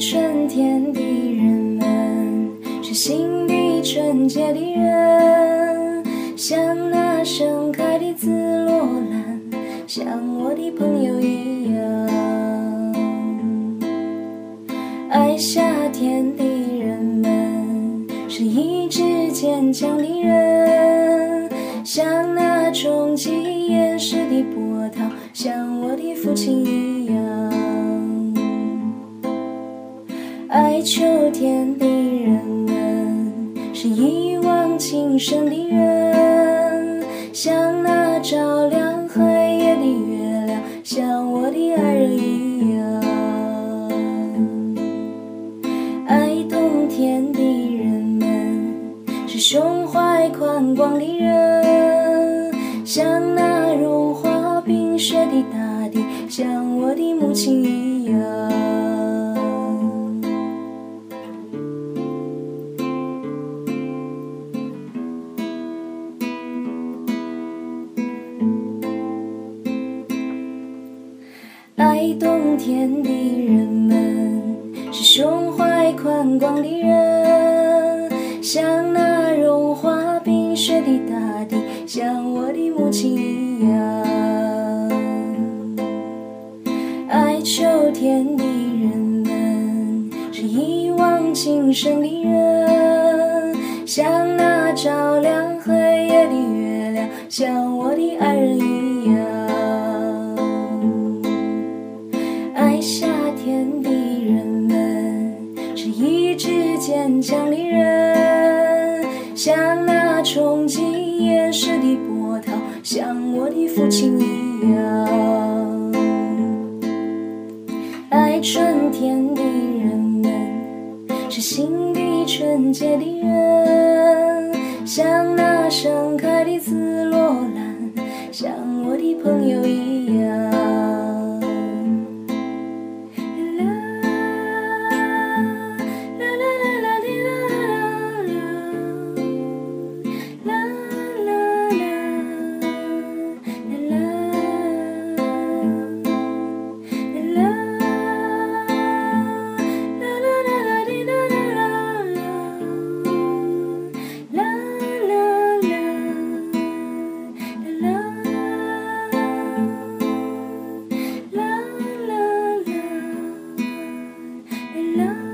春天的人们，是心底纯洁的人，像那盛开的紫罗兰，像我的朋友一样。爱夏天的人们，是意志坚强的人，像那冲击岩石的波涛，像我的父亲一样。秋天的人们，是一往情深的人，像那照亮黑夜的月亮，像我的爱人一样。爱冬天的人们，是胸怀宽广的人，像那融化冰雪的大地，像我的母亲一样。冬天的人们，是胸怀宽广的人，像那融化冰雪的大地，像我的母亲一样。爱秋天的人们，是一往情深的人，像那照亮黑夜的月亮，像我的爱坚强的人，像那冲击岩石的波涛，像我的父亲一样。爱春天的人们，是心底纯洁的人，像那盛开的紫罗兰，像我的朋友一样。now.